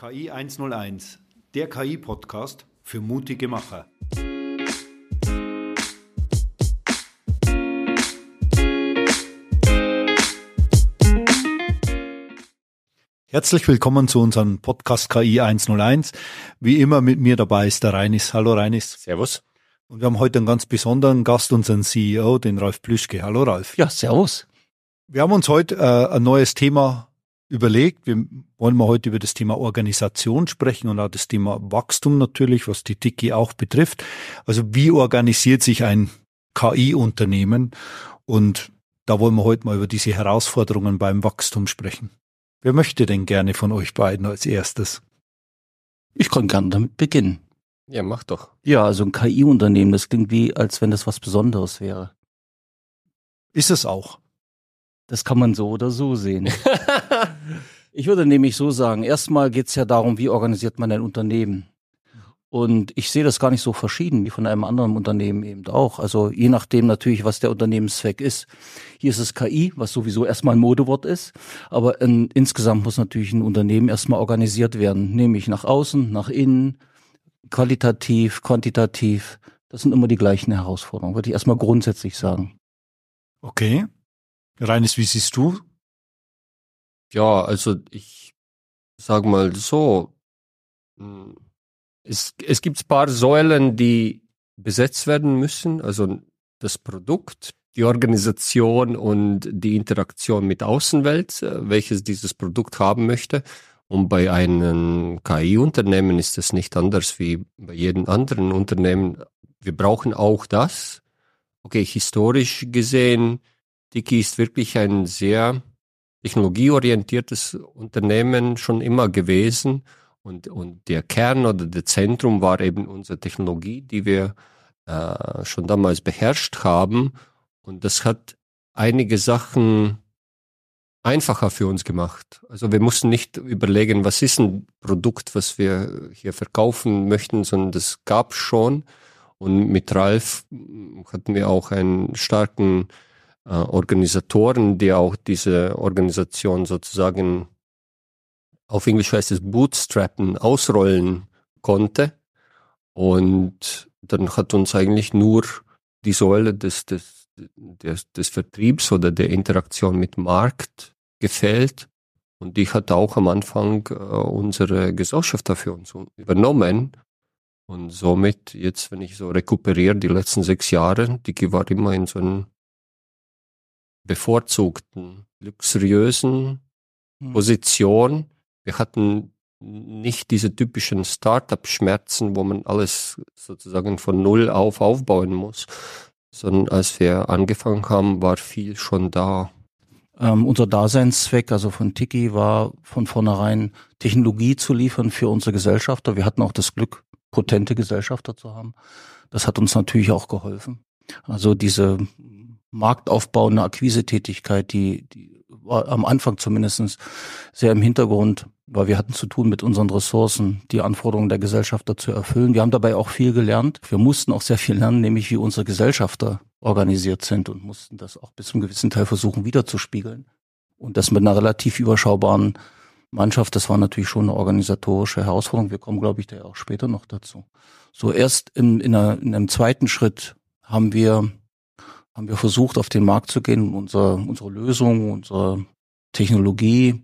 KI 101, der KI-Podcast für mutige Macher. Herzlich willkommen zu unserem Podcast KI 101. Wie immer mit mir dabei ist der Reinis. Hallo Reinis. Servus. Und wir haben heute einen ganz besonderen Gast, unseren CEO, den Ralf Plüschke. Hallo Ralf. Ja, servus. Wir haben uns heute äh, ein neues Thema überlegt. Wir wollen mal heute über das Thema Organisation sprechen und auch das Thema Wachstum natürlich, was die Tiki auch betrifft. Also wie organisiert sich ein KI-Unternehmen? Und da wollen wir heute mal über diese Herausforderungen beim Wachstum sprechen. Wer möchte denn gerne von euch beiden als erstes? Ich kann gerne damit beginnen. Ja, mach doch. Ja, also ein KI-Unternehmen, das klingt wie, als wenn das was Besonderes wäre. Ist es auch. Das kann man so oder so sehen. ich würde nämlich so sagen, erstmal geht es ja darum, wie organisiert man ein Unternehmen. Und ich sehe das gar nicht so verschieden wie von einem anderen Unternehmen eben auch. Also je nachdem natürlich, was der Unternehmenszweck ist. Hier ist es KI, was sowieso erstmal ein Modewort ist. Aber in, insgesamt muss natürlich ein Unternehmen erstmal organisiert werden. Nämlich nach außen, nach innen, qualitativ, quantitativ. Das sind immer die gleichen Herausforderungen, würde ich erstmal grundsätzlich sagen. Okay. Reines, wie siehst du? Ja, also ich sag mal so, hm, es, es gibt ein paar Säulen, die besetzt werden müssen. Also das Produkt, die Organisation und die Interaktion mit Außenwelt, äh, welches dieses Produkt haben möchte. Und bei einem KI-Unternehmen ist es nicht anders wie bei jedem anderen Unternehmen. Wir brauchen auch das. Okay, historisch gesehen Diki ist wirklich ein sehr technologieorientiertes Unternehmen schon immer gewesen. Und, und der Kern oder der Zentrum war eben unsere Technologie, die wir äh, schon damals beherrscht haben. Und das hat einige Sachen einfacher für uns gemacht. Also wir mussten nicht überlegen, was ist ein Produkt, was wir hier verkaufen möchten, sondern das gab schon. Und mit Ralf hatten wir auch einen starken äh, Organisatoren, die auch diese Organisation sozusagen auf Englisch heißt es Bootstrappen, ausrollen konnte. Und dann hat uns eigentlich nur die Säule des, des, des, des Vertriebs oder der Interaktion mit Markt gefällt. Und die hat auch am Anfang äh, unsere Gesellschaft dafür uns übernommen. Und somit, jetzt, wenn ich so rekuperiere, die letzten sechs Jahre, die war immer in so einem bevorzugten, luxuriösen hm. Position. Wir hatten nicht diese typischen Startup-Schmerzen, wo man alles sozusagen von Null auf aufbauen muss, sondern als wir angefangen haben, war viel schon da. Ähm, unser Daseinszweck, also von Tiki, war von vornherein Technologie zu liefern für unsere Gesellschafter. Wir hatten auch das Glück, potente Gesellschafter zu haben. Das hat uns natürlich auch geholfen. Also diese Marktaufbau, eine Akquisetätigkeit, die, die war am Anfang zumindestens sehr im Hintergrund, weil wir hatten zu tun mit unseren Ressourcen, die Anforderungen der Gesellschafter zu erfüllen. Wir haben dabei auch viel gelernt. Wir mussten auch sehr viel lernen, nämlich wie unsere Gesellschafter organisiert sind und mussten das auch bis zum gewissen Teil versuchen wiederzuspiegeln. Und das mit einer relativ überschaubaren Mannschaft, das war natürlich schon eine organisatorische Herausforderung. Wir kommen, glaube ich, da auch später noch dazu. So erst in, in, einer, in einem zweiten Schritt haben wir haben wir versucht, auf den Markt zu gehen, unsere, unsere Lösung, unsere Technologie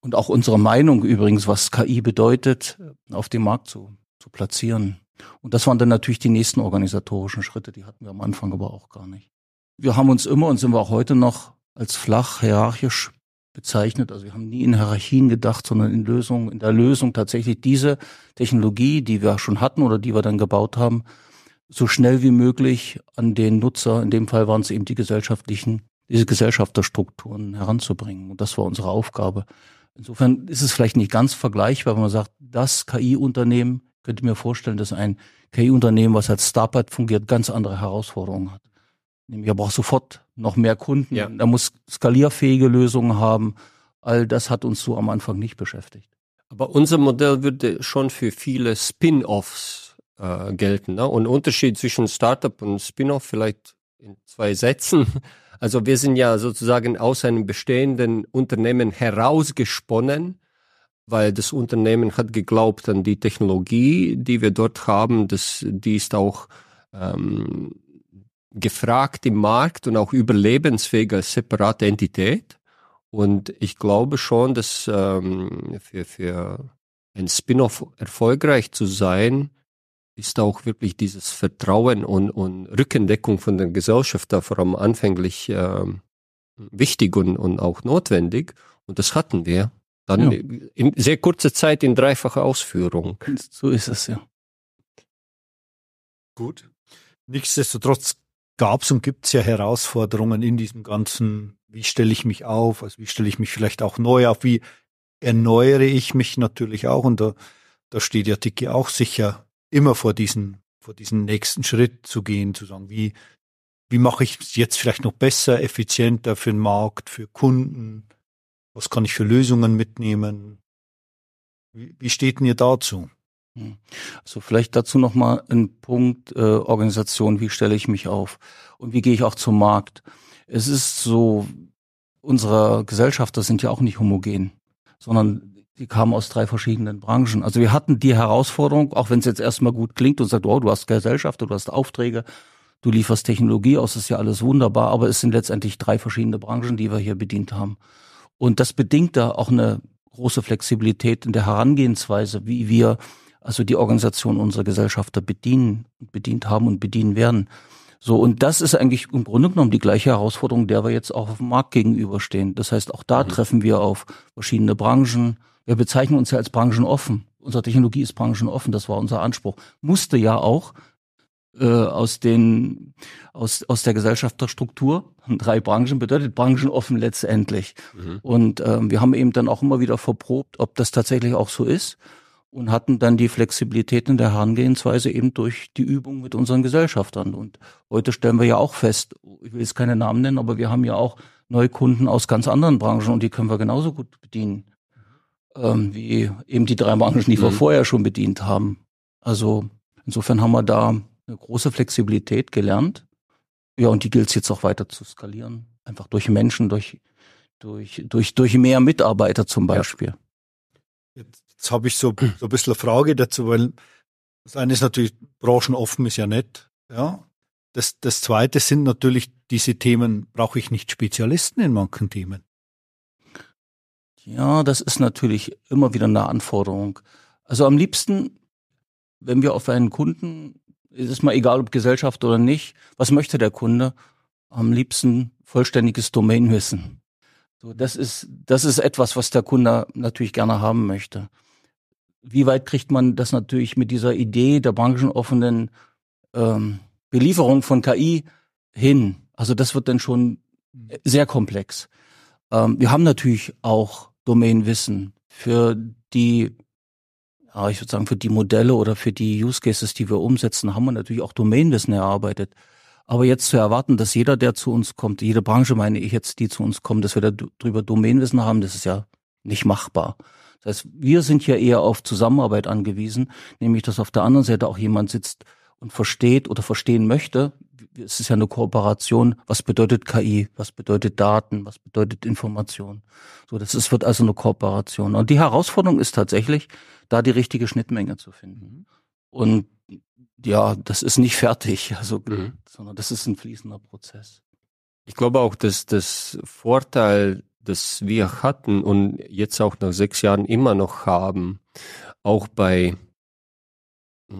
und auch unsere Meinung übrigens, was KI bedeutet, auf dem Markt zu, zu platzieren. Und das waren dann natürlich die nächsten organisatorischen Schritte, die hatten wir am Anfang aber auch gar nicht. Wir haben uns immer und sind wir auch heute noch als flach hierarchisch bezeichnet. Also wir haben nie in Hierarchien gedacht, sondern in Lösungen, in der Lösung tatsächlich diese Technologie, die wir schon hatten oder die wir dann gebaut haben, so schnell wie möglich an den Nutzer, in dem Fall waren es eben die gesellschaftlichen, diese Gesellschafterstrukturen heranzubringen. Und das war unsere Aufgabe. Insofern ist es vielleicht nicht ganz vergleichbar, wenn man sagt, das KI-Unternehmen, könnte mir vorstellen, dass ein KI-Unternehmen, was als Startup fungiert, ganz andere Herausforderungen hat. Nämlich, er braucht sofort noch mehr Kunden, ja. er muss skalierfähige Lösungen haben. All das hat uns so am Anfang nicht beschäftigt. Aber unser Modell würde schon für viele Spin-offs äh, gelten. Ne? Und Unterschied zwischen Startup und Spin-off vielleicht in zwei Sätzen. Also wir sind ja sozusagen aus einem bestehenden Unternehmen herausgesponnen weil das Unternehmen hat geglaubt an die Technologie, die wir dort haben. Das, die ist auch ähm, gefragt im Markt und auch überlebensfähig als separate Entität. Und ich glaube schon, dass ähm, für, für ein Spin-off erfolgreich zu sein, ist auch wirklich dieses Vertrauen und, und Rückendeckung von der Gesellschaft da vor allem anfänglich äh, wichtig und, und auch notwendig. Und das hatten wir. Dann ja. in sehr kurzer Zeit in dreifacher Ausführung. So ist es, ja. Gut. Nichtsdestotrotz gab es und gibt es ja Herausforderungen in diesem ganzen, wie stelle ich mich auf, also wie stelle ich mich vielleicht auch neu auf, wie erneuere ich mich natürlich auch und da, da steht ja Tiki auch sicher immer vor diesen, vor diesen nächsten Schritt zu gehen, zu sagen, wie, wie mache ich es jetzt vielleicht noch besser, effizienter für den Markt, für Kunden, was kann ich für Lösungen mitnehmen? Wie, wie steht denn ihr dazu? Hm. Also vielleicht dazu nochmal ein Punkt, äh, Organisation, wie stelle ich mich auf und wie gehe ich auch zum Markt. Es ist so, unsere Gesellschafter sind ja auch nicht homogen, sondern die kamen aus drei verschiedenen Branchen. Also wir hatten die Herausforderung, auch wenn es jetzt erstmal gut klingt und sagt, oh, du hast Gesellschafter, du hast Aufträge, du lieferst Technologie aus, ist ja alles wunderbar, aber es sind letztendlich drei verschiedene Branchen, die wir hier bedient haben. Und das bedingt da auch eine große Flexibilität in der Herangehensweise, wie wir also die Organisation unserer Gesellschafter bedienen, bedient haben und bedienen werden. So, und das ist eigentlich im Grunde genommen die gleiche Herausforderung, der wir jetzt auch auf dem Markt gegenüberstehen. Das heißt, auch da mhm. treffen wir auf verschiedene Branchen. Wir bezeichnen uns ja als branchenoffen. Unsere Technologie ist branchenoffen, das war unser Anspruch. Musste ja auch äh, aus den aus aus der Gesellschafterstruktur drei Branchen bedeutet branchenoffen letztendlich. Mhm. Und ähm, wir haben eben dann auch immer wieder verprobt, ob das tatsächlich auch so ist und hatten dann die Flexibilität in der Herangehensweise eben durch die Übung mit unseren Gesellschaftern. Und heute stellen wir ja auch fest, ich will jetzt keine Namen nennen, aber wir haben ja auch neue Kunden aus ganz anderen Branchen und die können wir genauso gut bedienen, ähm, wie eben die drei Branchen, die mhm. wir vorher schon bedient haben. Also insofern haben wir da eine große Flexibilität gelernt. Ja, und die gilt es jetzt auch weiter zu skalieren. Einfach durch Menschen, durch, durch, durch, durch mehr Mitarbeiter zum Beispiel. Ja. Jetzt, jetzt habe ich so, so ein bisschen eine Frage dazu, weil das eine ist natürlich, branchenoffen ist ja nett, ja. Das, das zweite sind natürlich diese Themen, brauche ich nicht Spezialisten in manchen Themen? Ja, das ist natürlich immer wieder eine Anforderung. Also am liebsten, wenn wir auf einen Kunden, ist es mal egal, ob Gesellschaft oder nicht, was möchte der Kunde? Am liebsten vollständiges Domainwissen. So, das ist, das ist etwas, was der Kunde natürlich gerne haben möchte. Wie weit kriegt man das natürlich mit dieser Idee der branchenoffenen ähm, Belieferung von KI hin? Also das wird dann schon sehr komplex. Ähm, wir haben natürlich auch Domainwissen für die, ja, ich würde sagen, für die Modelle oder für die Use Cases, die wir umsetzen, haben wir natürlich auch Domainwissen erarbeitet. Aber jetzt zu erwarten, dass jeder, der zu uns kommt, jede Branche meine ich jetzt, die zu uns kommt, dass wir darüber Domainwissen haben, das ist ja nicht machbar. Das heißt, wir sind ja eher auf Zusammenarbeit angewiesen, nämlich dass auf der anderen Seite auch jemand sitzt und versteht oder verstehen möchte. Es ist ja eine Kooperation. Was bedeutet KI? Was bedeutet Daten? Was bedeutet Information? So, das ist, wird also eine Kooperation. Und die Herausforderung ist tatsächlich, da die richtige Schnittmenge zu finden. Und ja, das ist nicht fertig, also, mhm. sondern das ist ein fließender Prozess. Ich glaube auch, dass das Vorteil, das wir hatten und jetzt auch nach sechs Jahren immer noch haben, auch bei,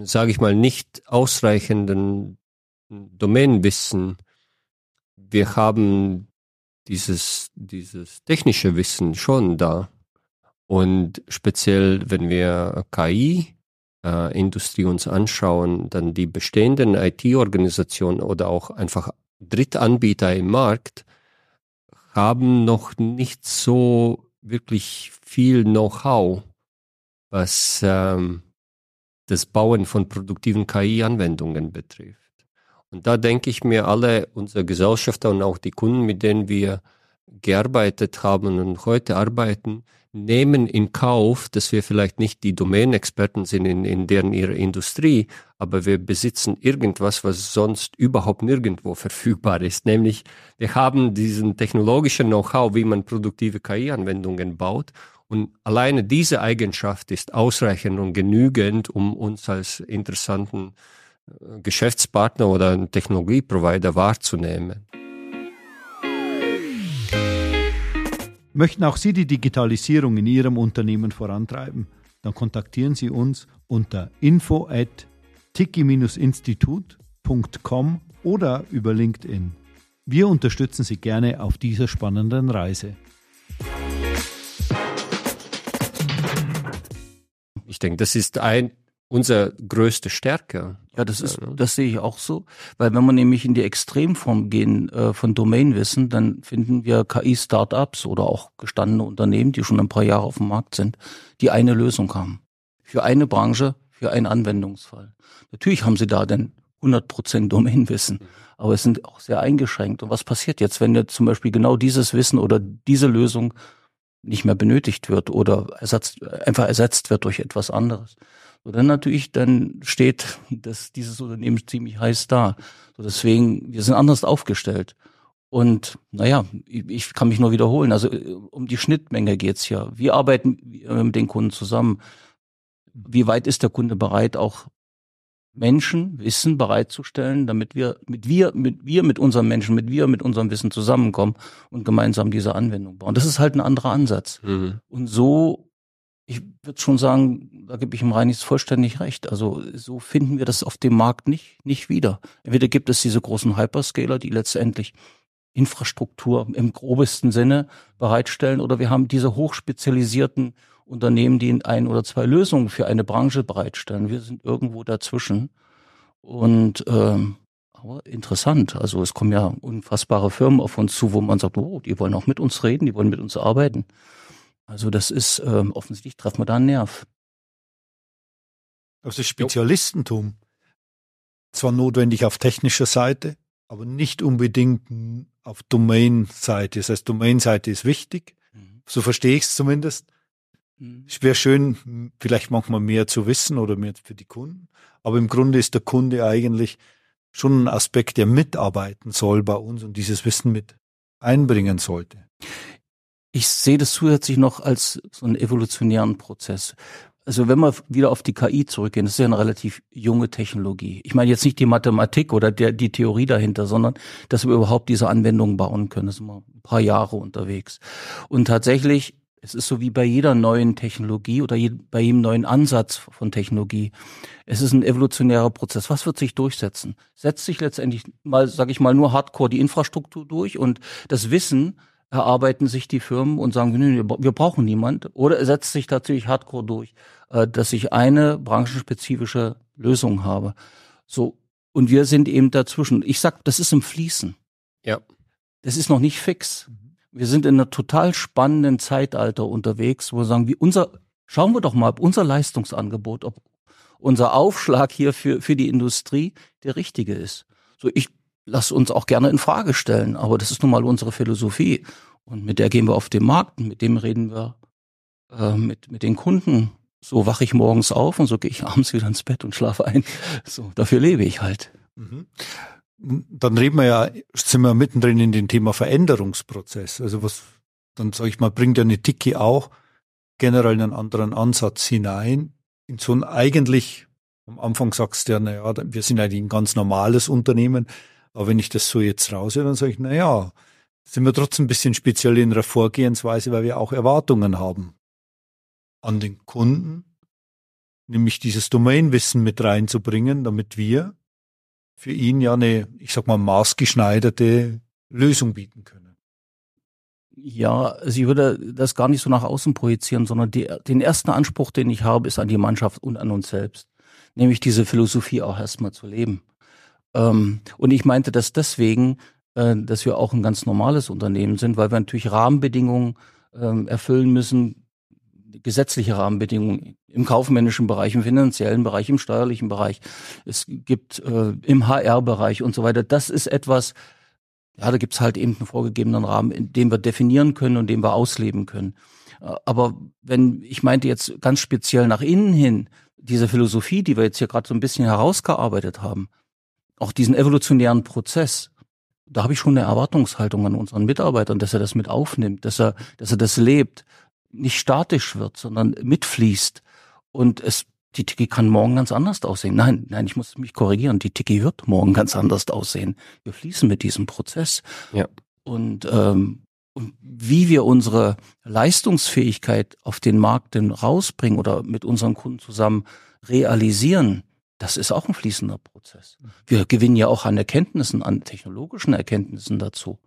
sage ich mal, nicht ausreichenden Domänenwissen, wir haben dieses, dieses technische Wissen schon da. Und speziell, wenn wir KI äh, Industrie uns anschauen, dann die bestehenden IT-Organisationen oder auch einfach Drittanbieter im Markt haben noch nicht so wirklich viel Know-how, was ähm, das Bauen von produktiven KI-Anwendungen betrifft. Und da denke ich mir, alle unsere Gesellschafter und auch die Kunden, mit denen wir gearbeitet haben und heute arbeiten, nehmen in Kauf, dass wir vielleicht nicht die Domänexperten sind in, in deren ihrer Industrie, aber wir besitzen irgendwas, was sonst überhaupt nirgendwo verfügbar ist. Nämlich, wir haben diesen technologischen Know-how, wie man produktive KI-Anwendungen baut Und alleine diese Eigenschaft ist ausreichend und genügend, um uns als interessanten äh, Geschäftspartner oder einen Technologieprovider wahrzunehmen. Möchten auch Sie die Digitalisierung in Ihrem Unternehmen vorantreiben? Dann kontaktieren Sie uns unter info at tiki-institut.com oder über LinkedIn. Wir unterstützen Sie gerne auf dieser spannenden Reise. Denke, das ist ein unsere größte Stärke. Ja, das ist, das sehe ich auch so, weil wenn wir nämlich in die Extremform gehen äh, von Domainwissen, dann finden wir KI-Startups oder auch gestandene Unternehmen, die schon ein paar Jahre auf dem Markt sind, die eine Lösung haben für eine Branche, für einen Anwendungsfall. Natürlich haben sie da denn 100% Domainwissen, aber es sind auch sehr eingeschränkt. Und was passiert jetzt, wenn jetzt zum Beispiel genau dieses Wissen oder diese Lösung nicht mehr benötigt wird oder ersetzt, einfach ersetzt wird durch etwas anderes? So, dann natürlich, dann steht das, dieses Unternehmen ziemlich heiß da. So, deswegen, wir sind anders aufgestellt. Und naja, ich, ich kann mich nur wiederholen. Also äh, um die Schnittmenge geht's ja. Wir arbeiten mit den Kunden zusammen. Wie weit ist der Kunde bereit, auch Menschen Wissen bereitzustellen, damit wir mit wir mit wir mit unseren Menschen, mit wir mit unserem Wissen zusammenkommen und gemeinsam diese Anwendung bauen. Das ist halt ein anderer Ansatz. Mhm. Und so ich würde schon sagen, da gebe ich im Reinis vollständig recht. Also so finden wir das auf dem Markt nicht, nicht wieder. Entweder gibt es diese großen Hyperscaler, die letztendlich Infrastruktur im grobesten Sinne bereitstellen, oder wir haben diese hochspezialisierten Unternehmen, die ein oder zwei Lösungen für eine Branche bereitstellen. Wir sind irgendwo dazwischen. Und ähm, aber interessant. Also es kommen ja unfassbare Firmen auf uns zu, wo man sagt, oh, die wollen auch mit uns reden, die wollen mit uns arbeiten. Also das ist ähm, offensichtlich treffen wir da einen Nerv. Das ist Spezialistentum. Zwar notwendig auf technischer Seite, aber nicht unbedingt auf Domain-Seite. Das heißt, Domain-Seite ist wichtig. Mhm. So verstehe ich es zumindest. Mhm. Es wäre schön, vielleicht manchmal mehr zu wissen oder mehr für die Kunden. Aber im Grunde ist der Kunde eigentlich schon ein Aspekt, der mitarbeiten soll bei uns und dieses Wissen mit einbringen sollte. Ich sehe das zusätzlich noch als so einen evolutionären Prozess. Also wenn wir wieder auf die KI zurückgehen, das ist ja eine relativ junge Technologie. Ich meine jetzt nicht die Mathematik oder der, die Theorie dahinter, sondern dass wir überhaupt diese Anwendungen bauen können. Das sind wir ein paar Jahre unterwegs. Und tatsächlich, es ist so wie bei jeder neuen Technologie oder je, bei jedem neuen Ansatz von Technologie. Es ist ein evolutionärer Prozess. Was wird sich durchsetzen? Setzt sich letztendlich mal, sage ich mal, nur Hardcore die Infrastruktur durch und das Wissen erarbeiten sich die Firmen und sagen, nee, wir brauchen niemand. Oder setzt sich tatsächlich hardcore durch, äh, dass ich eine branchenspezifische Lösung habe. So. Und wir sind eben dazwischen. Ich sag, das ist im Fließen. Ja. Das ist noch nicht fix. Wir sind in einer total spannenden Zeitalter unterwegs, wo wir sagen, wie unser, schauen wir doch mal, ob unser Leistungsangebot, ob unser Aufschlag hier für, für die Industrie der richtige ist. So, ich lass uns auch gerne in Frage stellen, aber das ist nun mal unsere Philosophie. Und mit der gehen wir auf den Markt, mit dem reden wir äh, mit, mit den Kunden. So wache ich morgens auf und so gehe ich abends wieder ins Bett und schlafe ein. So, dafür lebe ich halt. Mhm. Dann reden wir ja, sind wir mittendrin in dem Thema Veränderungsprozess. Also was, dann sage ich mal, bringt ja eine Tiki auch generell einen anderen Ansatz hinein. In so ein eigentlich, am Anfang sagst du ja, naja, wir sind eigentlich ein ganz normales Unternehmen. Aber wenn ich das so jetzt raushöre, dann sage ich, na ja, sind wir trotzdem ein bisschen speziell in der Vorgehensweise, weil wir auch Erwartungen haben an den Kunden, nämlich dieses Domainwissen mit reinzubringen, damit wir für ihn ja eine, ich sag mal, maßgeschneiderte Lösung bieten können. Ja, also ich würde das gar nicht so nach außen projizieren, sondern die, den ersten Anspruch, den ich habe, ist an die Mannschaft und an uns selbst. Nämlich diese Philosophie auch erstmal zu leben. Ähm, und ich meinte das deswegen, äh, dass wir auch ein ganz normales Unternehmen sind, weil wir natürlich Rahmenbedingungen ähm, erfüllen müssen, gesetzliche Rahmenbedingungen im kaufmännischen Bereich, im finanziellen Bereich, im steuerlichen Bereich. Es gibt äh, im HR-Bereich und so weiter. Das ist etwas, ja, da gibt's halt eben einen vorgegebenen Rahmen, in dem wir definieren können und den wir ausleben können. Äh, aber wenn, ich meinte jetzt ganz speziell nach innen hin, diese Philosophie, die wir jetzt hier gerade so ein bisschen herausgearbeitet haben, auch diesen evolutionären Prozess, da habe ich schon eine Erwartungshaltung an unseren Mitarbeitern, dass er das mit aufnimmt, dass er, dass er das lebt. Nicht statisch wird, sondern mitfließt. Und es, die Tiki kann morgen ganz anders aussehen. Nein, nein, ich muss mich korrigieren. Die Tiki wird morgen ganz anders aussehen. Wir fließen mit diesem Prozess. Ja. Und, ähm, und wie wir unsere Leistungsfähigkeit auf den Markt denn rausbringen oder mit unseren Kunden zusammen realisieren, das ist auch ein fließender Prozess. Wir gewinnen ja auch an Erkenntnissen, an technologischen Erkenntnissen dazu.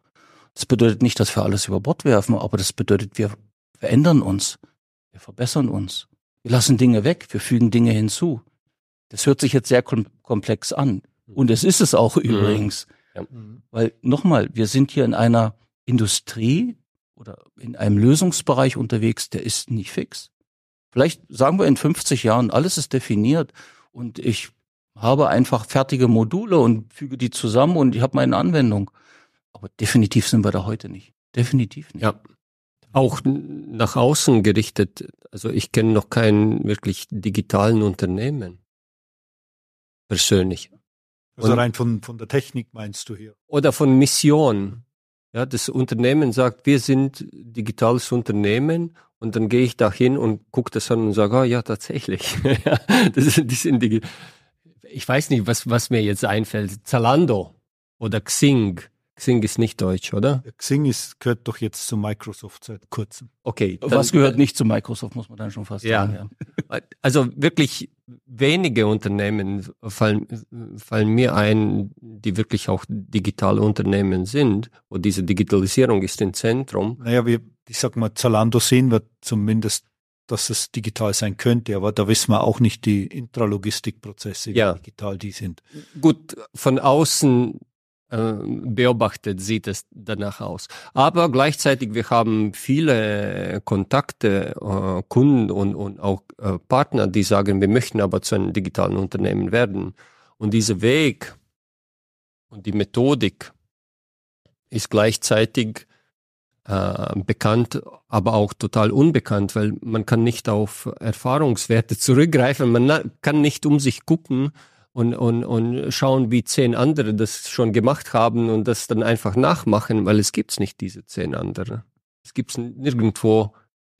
Das bedeutet nicht, dass wir alles über Bord werfen, aber das bedeutet, wir verändern uns, wir verbessern uns, wir lassen Dinge weg, wir fügen Dinge hinzu. Das hört sich jetzt sehr komplex an. Und es ist es auch mhm. übrigens. Ja. Weil nochmal, wir sind hier in einer Industrie oder in einem Lösungsbereich unterwegs, der ist nicht fix. Vielleicht sagen wir in 50 Jahren, alles ist definiert und ich habe einfach fertige Module und füge die zusammen und ich habe meine Anwendung. Aber definitiv sind wir da heute nicht. Definitiv nicht. Ja. Auch nach außen gerichtet. Also ich kenne noch keinen wirklich digitalen Unternehmen. Persönlich. Also und, rein von, von der Technik meinst du hier? Oder von Mission. Ja, das Unternehmen sagt, wir sind digitales Unternehmen und dann gehe ich da hin und gucke das an und sage, oh, ja, tatsächlich. das, die sind die, ich weiß nicht, was, was mir jetzt einfällt. Zalando oder Xing Xing ist nicht deutsch, oder? Xing ist, gehört doch jetzt zu Microsoft seit kurzem. Okay. Was gehört nicht zu Microsoft, muss man dann schon fast ja. sagen. Ja. Also wirklich wenige Unternehmen fallen, fallen mir ein, die wirklich auch digitale Unternehmen sind, wo diese Digitalisierung ist im Zentrum. Naja, wir, ich sag mal, Zalando sehen wir zumindest dass es digital sein könnte, aber da wissen wir auch nicht die Intralogistikprozesse, wie ja. digital die sind. Gut, von außen beobachtet, sieht es danach aus. Aber gleichzeitig, wir haben viele Kontakte, äh, Kunden und, und auch äh, Partner, die sagen, wir möchten aber zu einem digitalen Unternehmen werden. Und dieser Weg und die Methodik ist gleichzeitig äh, bekannt, aber auch total unbekannt, weil man kann nicht auf Erfahrungswerte zurückgreifen, man kann nicht um sich gucken und, und, und schauen, wie zehn andere das schon gemacht haben und das dann einfach nachmachen, weil es gibt's nicht diese zehn andere. Es gibt's nirgendwo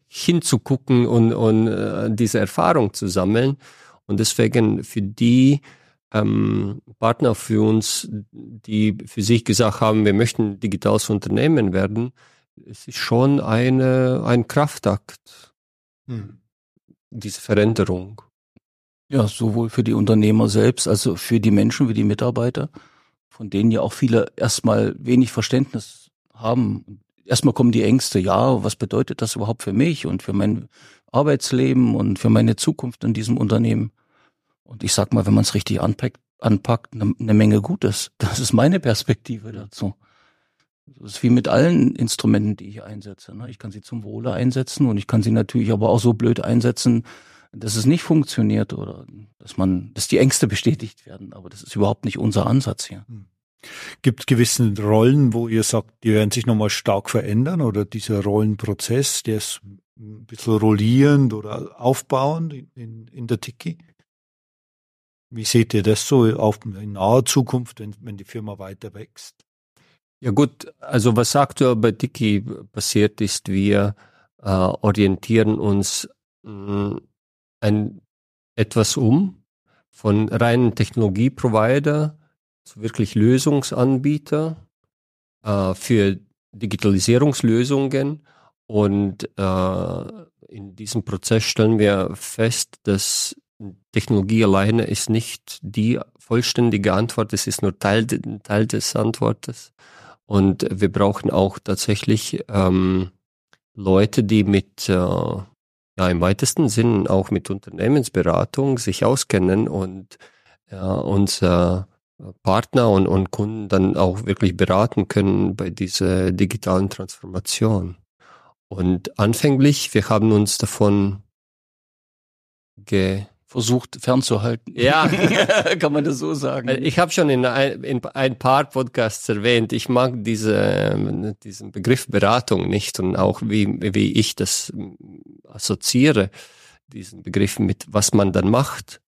hinzugucken und, und äh, diese Erfahrung zu sammeln. Und deswegen für die ähm, Partner für uns, die für sich gesagt haben, wir möchten digitales Unternehmen werden, es ist schon eine, ein Kraftakt, hm. diese Veränderung. Ja, sowohl für die Unternehmer selbst, also für die Menschen, wie die Mitarbeiter, von denen ja auch viele erstmal wenig Verständnis haben. Erstmal kommen die Ängste, ja, was bedeutet das überhaupt für mich und für mein Arbeitsleben und für meine Zukunft in diesem Unternehmen? Und ich sag mal, wenn man es richtig anpackt, anpackt, eine, eine Menge Gutes. Das ist meine Perspektive dazu. Das ist wie mit allen Instrumenten, die ich einsetze. Ne? Ich kann sie zum Wohle einsetzen und ich kann sie natürlich aber auch so blöd einsetzen, dass es nicht funktioniert oder dass man, dass die Ängste bestätigt werden. Aber das ist überhaupt nicht unser Ansatz hier. Hm. Gibt es gewisse Rollen, wo ihr sagt, die werden sich nochmal stark verändern oder dieser Rollenprozess, der ist ein bisschen rollierend oder aufbauend in, in, in der Tiki? Wie seht ihr das so auf, in naher Zukunft, wenn, wenn die Firma weiter wächst? Ja gut, also was aktuell bei Tiki passiert ist, wir äh, orientieren uns mh, hm, ein, etwas um von reinen Technologieprovider zu wirklich Lösungsanbieter äh, für Digitalisierungslösungen. Und äh, in diesem Prozess stellen wir fest, dass Technologie alleine ist nicht die vollständige Antwort, es ist nur Teil, Teil des Antwortes. Und wir brauchen auch tatsächlich ähm, Leute, die mit äh, ja im weitesten Sinn auch mit Unternehmensberatung sich auskennen und ja, unser Partner und, und Kunden dann auch wirklich beraten können bei dieser digitalen Transformation. Und anfänglich, wir haben uns davon ge versucht fernzuhalten. Ja, kann man das so sagen. Ich habe schon in ein, in ein, paar Podcasts erwähnt, ich mag diese, diesen Begriff Beratung nicht und auch wie, wie ich das assoziiere, diesen Begriff mit was man dann macht.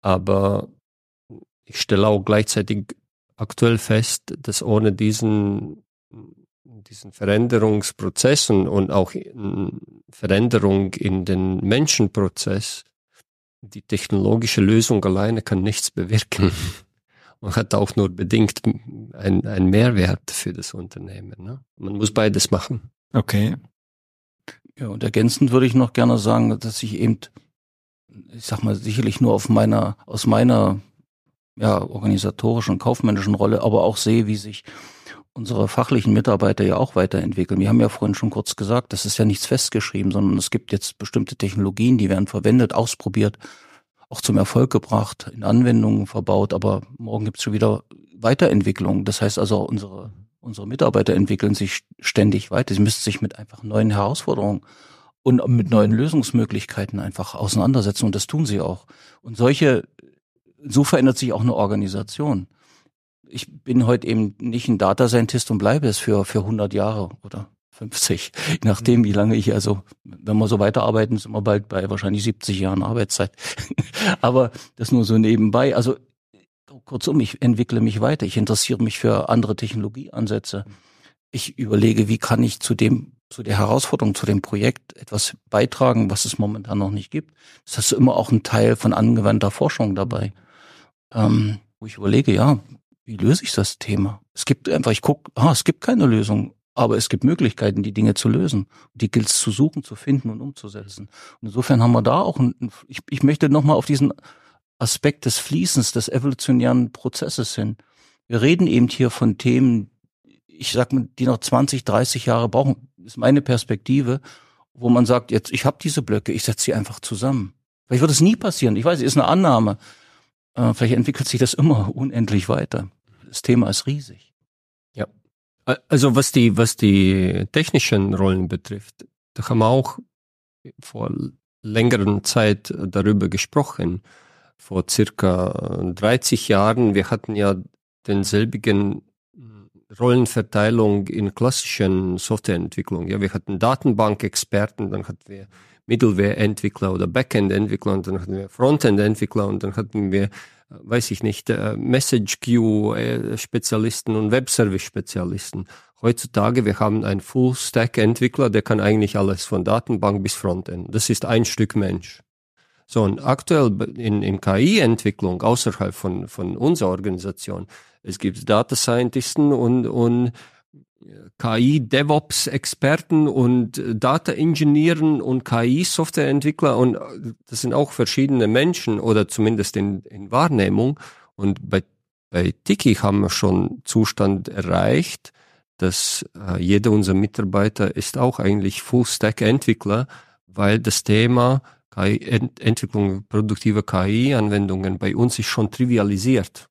Aber ich stelle auch gleichzeitig aktuell fest, dass ohne diesen diesen Veränderungsprozess und, und auch Veränderung in den Menschenprozess, die technologische Lösung alleine kann nichts bewirken und hat auch nur bedingt einen Mehrwert für das Unternehmen. Ne? Man muss beides machen. Okay. Ja, und ergänzend würde ich noch gerne sagen, dass ich eben, ich sag mal, sicherlich nur auf meiner, aus meiner ja, organisatorischen, kaufmännischen Rolle, aber auch sehe, wie sich unsere fachlichen Mitarbeiter ja auch weiterentwickeln. Wir haben ja vorhin schon kurz gesagt, das ist ja nichts festgeschrieben, sondern es gibt jetzt bestimmte Technologien, die werden verwendet, ausprobiert, auch zum Erfolg gebracht, in Anwendungen verbaut, aber morgen gibt es schon wieder Weiterentwicklung. Das heißt also, unsere, unsere Mitarbeiter entwickeln sich ständig weiter. Sie müssen sich mit einfach neuen Herausforderungen und mit neuen Lösungsmöglichkeiten einfach auseinandersetzen und das tun sie auch. Und solche, so verändert sich auch eine Organisation ich bin heute eben nicht ein Data Scientist und bleibe es für, für 100 Jahre oder 50, je nachdem, wie lange ich, also, wenn wir so weiterarbeiten, sind wir bald bei wahrscheinlich 70 Jahren Arbeitszeit. Aber das nur so nebenbei. Also, kurzum, ich entwickle mich weiter. Ich interessiere mich für andere Technologieansätze. Ich überlege, wie kann ich zu dem, zu der Herausforderung, zu dem Projekt etwas beitragen, was es momentan noch nicht gibt. Das ist immer auch ein Teil von angewandter Forschung dabei. Ähm, wo ich überlege, ja, wie löse ich das Thema? Es gibt einfach, ich gucke, ah, es gibt keine Lösung, aber es gibt Möglichkeiten, die Dinge zu lösen. Die gilt es zu suchen, zu finden und umzusetzen. Und insofern haben wir da auch, ein, ich, ich möchte nochmal auf diesen Aspekt des Fließens, des evolutionären Prozesses hin. Wir reden eben hier von Themen, ich sag mal, die noch 20, 30 Jahre brauchen, ist meine Perspektive, wo man sagt, jetzt, ich habe diese Blöcke, ich setze sie einfach zusammen. Vielleicht wird es nie passieren. Ich weiß, es ist eine Annahme. Äh, vielleicht entwickelt sich das immer unendlich weiter. Das Thema ist riesig. Ja. Also was die, was die technischen Rollen betrifft, da haben wir auch vor längeren Zeit darüber gesprochen. Vor circa 30 Jahren, wir hatten ja denselbigen Rollenverteilung in klassischen Softwareentwicklung. Ja, wir hatten Datenbankexperten, dann hatten wir Middleware-Entwickler oder Backend-Entwickler und dann hatten wir Frontend-Entwickler und dann hatten wir weiß ich nicht, äh, Message Queue Spezialisten und Web Service Spezialisten. Heutzutage, wir haben einen Full Stack Entwickler, der kann eigentlich alles von Datenbank bis Frontend. Das ist ein Stück Mensch. So, und aktuell in, in KI-Entwicklung außerhalb von, von unserer Organisation, es gibt Data Scientisten und, und KI-DevOps-Experten und Data-Ingenieuren und KI-Softwareentwickler und das sind auch verschiedene Menschen oder zumindest in, in Wahrnehmung. Und bei, bei Tiki haben wir schon Zustand erreicht, dass äh, jeder unserer Mitarbeiter ist auch eigentlich Full-Stack-Entwickler, weil das Thema KI, Ent Entwicklung produktiver KI-Anwendungen bei uns ist schon trivialisiert.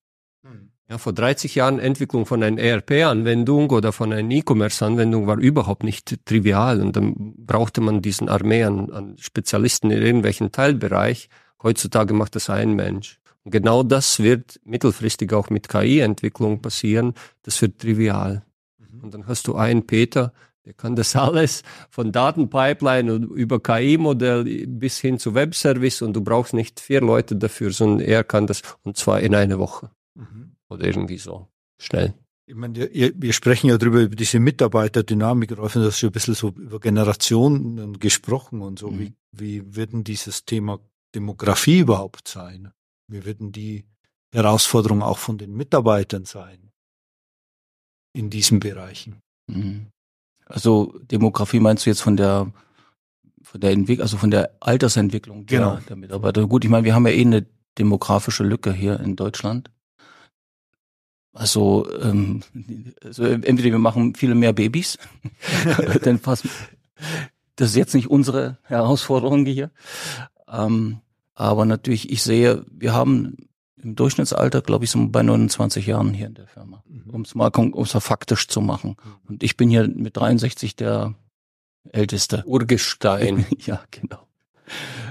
Ja, vor 30 Jahren Entwicklung von einer ERP-Anwendung oder von einer E-Commerce-Anwendung war überhaupt nicht trivial und dann brauchte man diesen Armee an, an Spezialisten in irgendwelchen Teilbereich. Heutzutage macht das ein Mensch. Und genau das wird mittelfristig auch mit KI-Entwicklung passieren. Das wird trivial. Mhm. Und dann hast du einen Peter, der kann das alles von Datenpipeline und über KI-Modell bis hin zu Webservice und du brauchst nicht vier Leute dafür, sondern er kann das und zwar in einer Woche. Mhm oder irgendwie so schnell. Ich meine, wir sprechen ja drüber über diese Mitarbeiterdynamik, Rolf, du hast schon ein bisschen so über Generationen gesprochen und so. Mhm. Wie, wie wird denn dieses Thema Demografie überhaupt sein? Wie wird denn die Herausforderung auch von den Mitarbeitern sein in diesen Bereichen? Mhm. Also Demografie meinst du jetzt von der von der Entwicklung, also von der Altersentwicklung der, genau. der Mitarbeiter? Gut, ich meine, wir haben ja eh eine demografische Lücke hier in Deutschland. Also, ähm, also entweder wir machen viele mehr Babys, dann passen. Das ist jetzt nicht unsere Herausforderung hier. Ähm, aber natürlich, ich sehe, wir haben im Durchschnittsalter, glaube ich, sind wir bei 29 Jahren hier in der Firma, mhm. um es mal um's faktisch zu machen. Mhm. Und ich bin hier mit 63 der älteste. Urgestein. ja, genau.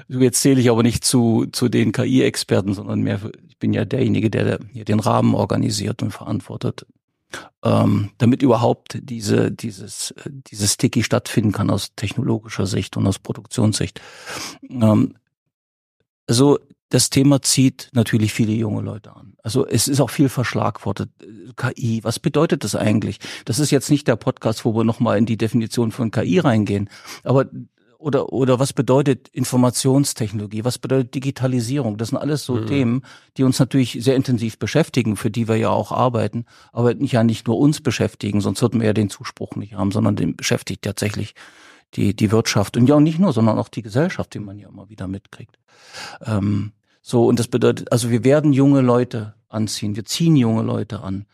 Jetzt zähle ich aber nicht zu, zu den KI-Experten, sondern mehr, ich bin ja derjenige, der hier den Rahmen organisiert und verantwortet, ähm, damit überhaupt diese, dieses, dieses Sticky stattfinden kann aus technologischer Sicht und aus Produktionssicht. Ähm, also das Thema zieht natürlich viele junge Leute an. Also es ist auch viel verschlagwortet. KI, was bedeutet das eigentlich? Das ist jetzt nicht der Podcast, wo wir nochmal in die Definition von KI reingehen. Aber oder, oder was bedeutet Informationstechnologie? Was bedeutet Digitalisierung? Das sind alles so mhm. Themen, die uns natürlich sehr intensiv beschäftigen, für die wir ja auch arbeiten, aber nicht, ja nicht nur uns beschäftigen, sonst würden wir ja den Zuspruch nicht haben, sondern den beschäftigt tatsächlich die, die Wirtschaft und ja auch nicht nur, sondern auch die Gesellschaft, die man ja immer wieder mitkriegt. Ähm, so, und das bedeutet, also wir werden junge Leute anziehen, wir ziehen junge Leute an.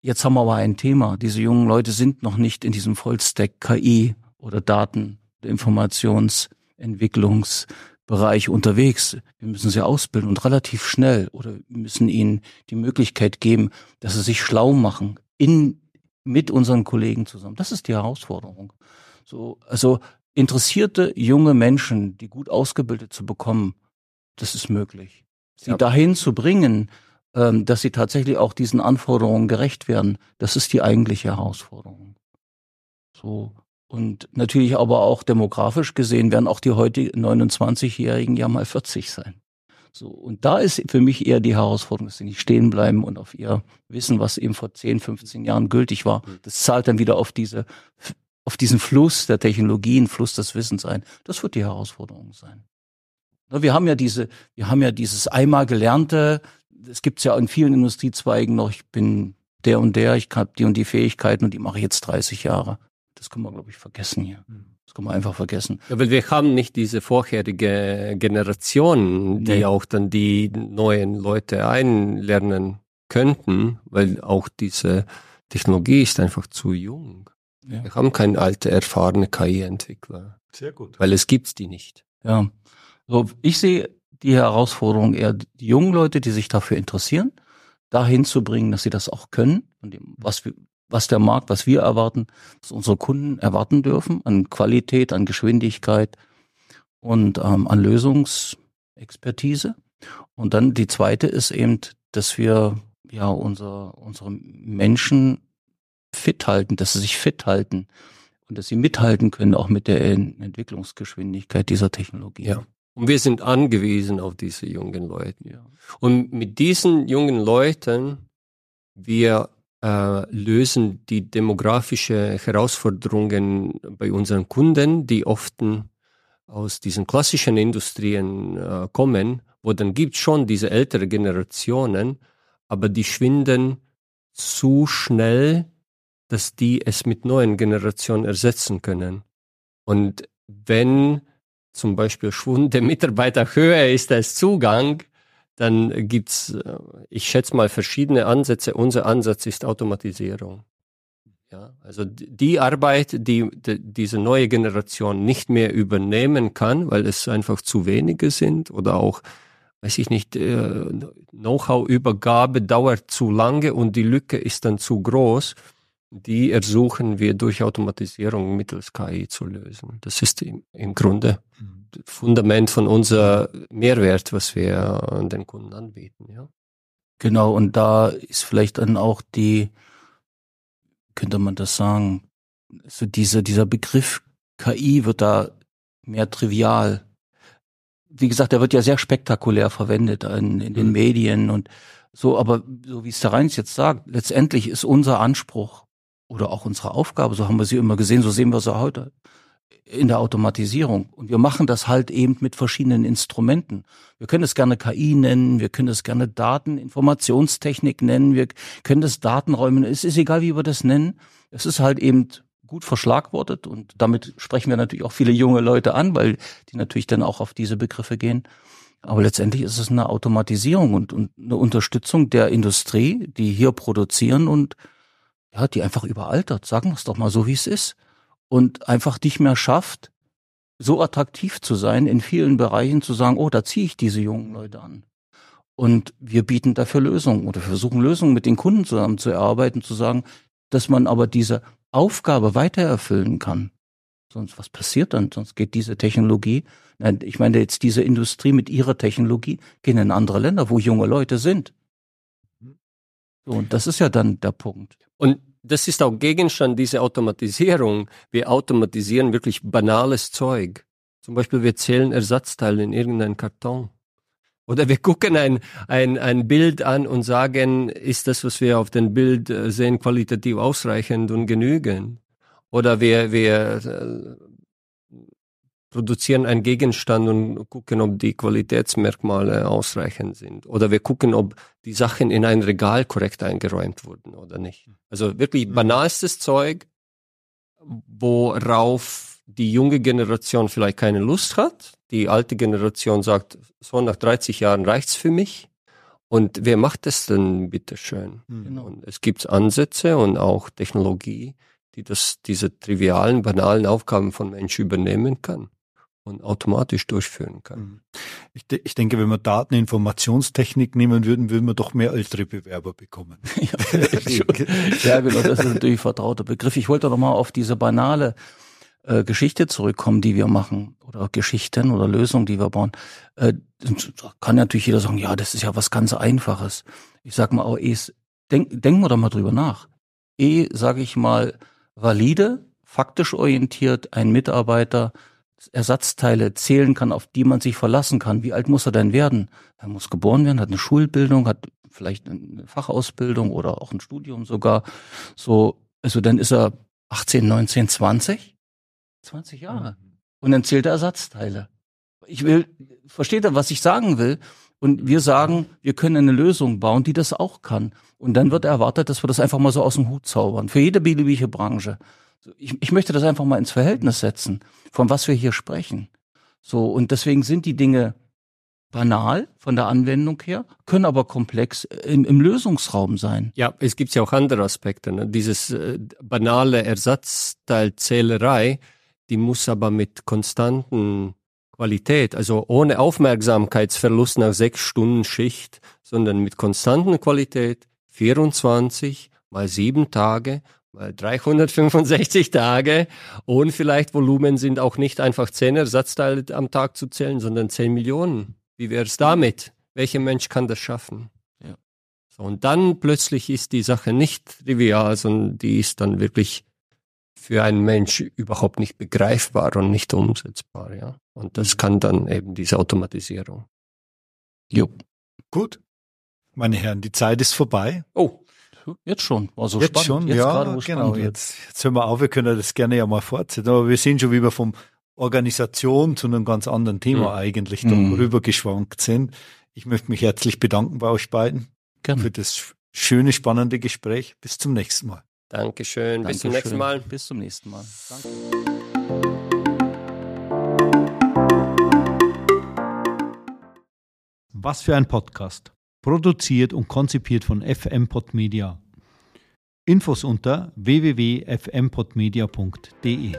Jetzt haben wir aber ein Thema. Diese jungen Leute sind noch nicht in diesem Vollstack KI oder Daten Informationsentwicklungsbereich unterwegs. Wir müssen sie ausbilden und relativ schnell oder wir müssen ihnen die Möglichkeit geben, dass sie sich schlau machen in, mit unseren Kollegen zusammen. Das ist die Herausforderung. So, also interessierte junge Menschen, die gut ausgebildet zu bekommen, das ist möglich. Sie ja. dahin zu bringen, ähm, dass sie tatsächlich auch diesen Anforderungen gerecht werden, das ist die eigentliche Herausforderung. So. Und natürlich aber auch demografisch gesehen werden auch die heutigen 29-Jährigen ja mal 40 sein. So. Und da ist für mich eher die Herausforderung, dass sie nicht stehen bleiben und auf ihr Wissen, was eben vor 10, 15 Jahren gültig war. Mhm. Das zahlt dann wieder auf diese, auf diesen Fluss der Technologien, Fluss des Wissens ein. Das wird die Herausforderung sein. Wir haben ja diese, wir haben ja dieses einmal gelernte, es gibt es ja in vielen Industriezweigen noch, ich bin der und der, ich habe die und die Fähigkeiten und die mache ich jetzt 30 Jahre. Das kann man, glaube ich, vergessen hier. Hm. Das kann man einfach vergessen. Ja, weil wir haben nicht diese vorherige Generation, die nee. auch dann die neuen Leute einlernen könnten, weil auch diese Technologie ist einfach zu jung. Ja. Wir haben keine alte, erfahrene KI-Entwickler. Sehr gut. Weil es gibt's die nicht. Ja. So, ich sehe die Herausforderung eher die jungen Leute, die sich dafür interessieren, dahin zu bringen, dass sie das auch können und was wir, was der Markt, was wir erwarten, was unsere Kunden erwarten dürfen an Qualität, an Geschwindigkeit und ähm, an Lösungsexpertise. Und dann die zweite ist eben, dass wir ja unser, unsere Menschen fit halten, dass sie sich fit halten und dass sie mithalten können, auch mit der Entwicklungsgeschwindigkeit dieser Technologie. Ja. Und wir sind angewiesen auf diese jungen Leute. Ja. Und mit diesen jungen Leuten, wir äh, lösen die demografische Herausforderungen bei unseren Kunden, die oft aus diesen klassischen Industrien äh, kommen, wo dann gibt schon diese ältere Generationen, aber die schwinden zu schnell, dass die es mit neuen Generationen ersetzen können. Und wenn zum Beispiel Schwund der Mitarbeiter höher ist als Zugang, dann gibt's, äh, ich schätze mal, verschiedene Ansätze. Unser Ansatz ist Automatisierung. Ja, also die Arbeit, die, die diese neue Generation nicht mehr übernehmen kann, weil es einfach zu wenige sind oder auch, weiß ich nicht, äh, Know-how-Übergabe dauert zu lange und die Lücke ist dann zu groß, die ersuchen wir durch Automatisierung mittels KI zu lösen. Das ist im, im Grunde mhm. Fundament von unser Mehrwert, was wir an den Kunden anbieten, ja. Genau, und da ist vielleicht dann auch die, könnte man das sagen, so diese, dieser Begriff KI wird da mehr trivial. Wie gesagt, der wird ja sehr spektakulär verwendet in, in den mhm. Medien und so, aber so wie es der Reins jetzt sagt, letztendlich ist unser Anspruch oder auch unsere Aufgabe, so haben wir sie immer gesehen, so sehen wir sie heute in der Automatisierung. Und wir machen das halt eben mit verschiedenen Instrumenten. Wir können es gerne KI nennen, wir können es gerne Dateninformationstechnik nennen, wir können das Datenräumen, es ist egal, wie wir das nennen. Es ist halt eben gut verschlagwortet und damit sprechen wir natürlich auch viele junge Leute an, weil die natürlich dann auch auf diese Begriffe gehen. Aber letztendlich ist es eine Automatisierung und, und eine Unterstützung der Industrie, die hier produzieren und ja, die einfach überaltert, sagen wir es doch mal so, wie es ist. Und einfach nicht mehr schafft, so attraktiv zu sein, in vielen Bereichen zu sagen, oh, da ziehe ich diese jungen Leute an. Und wir bieten dafür Lösungen oder versuchen Lösungen mit den Kunden zusammen zu erarbeiten, zu sagen, dass man aber diese Aufgabe weiter erfüllen kann. Sonst was passiert dann? Sonst geht diese Technologie, nein, ich meine jetzt diese Industrie mit ihrer Technologie, gehen in andere Länder, wo junge Leute sind. So, und das ist ja dann der Punkt. Und das ist auch Gegenstand dieser Automatisierung. Wir automatisieren wirklich banales Zeug. Zum Beispiel, wir zählen Ersatzteile in irgendeinen Karton. Oder wir gucken ein, ein, ein Bild an und sagen, ist das, was wir auf dem Bild äh, sehen, qualitativ ausreichend und genügend? Oder wir, wir äh, produzieren einen Gegenstand und gucken, ob die Qualitätsmerkmale ausreichend sind. Oder wir gucken, ob die Sachen in ein Regal korrekt eingeräumt wurden oder nicht. Also wirklich mhm. banalstes Zeug, worauf die junge Generation vielleicht keine Lust hat. Die alte Generation sagt, so nach 30 Jahren reicht's für mich. Und wer macht das denn bitteschön? Mhm. Genau. Und es gibt Ansätze und auch Technologie, die das, diese trivialen, banalen Aufgaben von Menschen übernehmen kann und automatisch durchführen kann. Mhm. Ich, de ich, denke, wenn wir Dateninformationstechnik nehmen würden, würden wir doch mehr ältere Bewerber bekommen. ja, genau, das ist natürlich ein vertrauter Begriff. Ich wollte noch mal auf diese banale äh, Geschichte zurückkommen, die wir machen, oder Geschichten oder Lösungen, die wir bauen. Äh, kann natürlich jeder sagen, ja, das ist ja was ganz Einfaches. Ich sag mal, oh, eh, denk, denken wir doch mal drüber nach. Eh, sage ich mal, valide, faktisch orientiert, ein Mitarbeiter Ersatzteile zählen kann, auf die man sich verlassen kann. Wie alt muss er denn werden? Er muss geboren werden, hat eine Schulbildung, hat vielleicht eine Fachausbildung oder auch ein Studium sogar. So, also dann ist er 18, 19, 20, 20 Jahre. Mhm. Und dann zählt er Ersatzteile. Ich will, versteht er, was ich sagen will? Und wir sagen, wir können eine Lösung bauen, die das auch kann. Und dann wird erwartet, dass wir das einfach mal so aus dem Hut zaubern. Für jede beliebige Branche. Ich, ich möchte das einfach mal ins Verhältnis setzen, von was wir hier sprechen. So, und deswegen sind die Dinge banal von der Anwendung her, können aber komplex im, im Lösungsraum sein. Ja, es gibt ja auch andere Aspekte. Ne? Dieses äh, banale Ersatzteilzählerei, die muss aber mit konstanten Qualität, also ohne Aufmerksamkeitsverlust nach sechs Stunden Schicht, sondern mit konstanten Qualität, 24 mal sieben Tage 365 Tage und vielleicht Volumen sind auch nicht einfach 10 Ersatzteile am Tag zu zählen, sondern 10 Millionen. Wie wäre es damit? Welcher Mensch kann das schaffen? Ja. So, und dann plötzlich ist die Sache nicht trivial, sondern die ist dann wirklich für einen Mensch überhaupt nicht begreifbar und nicht umsetzbar. Ja? Und das mhm. kann dann eben diese Automatisierung. Jo. Gut. Meine Herren, die Zeit ist vorbei. Oh. Jetzt schon, war so jetzt spannend. Schon, jetzt ja, gerade, genau. Jetzt, jetzt hören wir auf, wir können das gerne ja mal fortsetzen. Aber wir sehen schon, wie wir vom Organisation zu einem ganz anderen Thema mhm. eigentlich mhm. geschwankt sind. Ich möchte mich herzlich bedanken bei euch beiden gerne. für das schöne, spannende Gespräch. Bis zum nächsten Mal. Dankeschön. Dankeschön. Bis zum nächsten Mal. Bis zum nächsten Mal. Danke. Was für ein Podcast. Produziert und konzipiert von FM Podmedia. Infos unter www.fmpodmedia.de